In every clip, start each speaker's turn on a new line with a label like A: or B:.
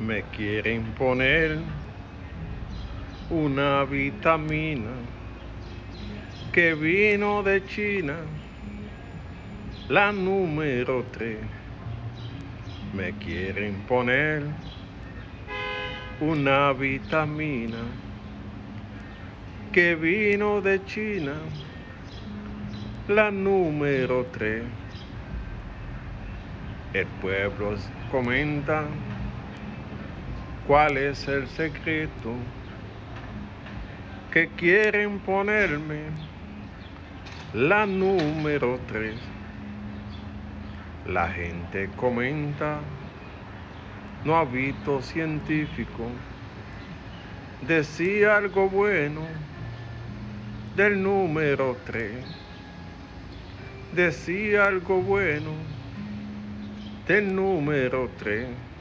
A: Me quieren poner una vitamina que vino de China, la número 3. Me quieren poner una vitamina que vino de China, la número 3. El pueblo comenta cuál es el secreto que quieren ponerme la número 3. La gente comenta, no ha visto científico, decía algo bueno del número 3. Decía algo bueno del número 3.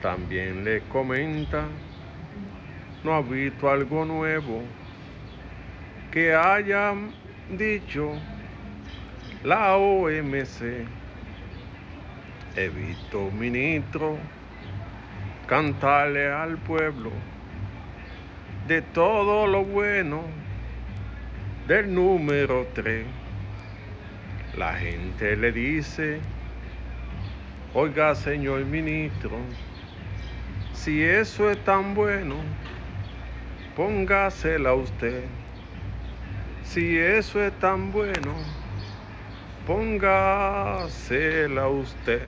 A: También le comenta, no ha visto algo nuevo que haya dicho la OMC. He visto ministro cantarle al pueblo de todo lo bueno del número 3. La gente le dice, oiga señor ministro, si eso es tan bueno, póngasela usted. Si eso es tan bueno, póngasela usted.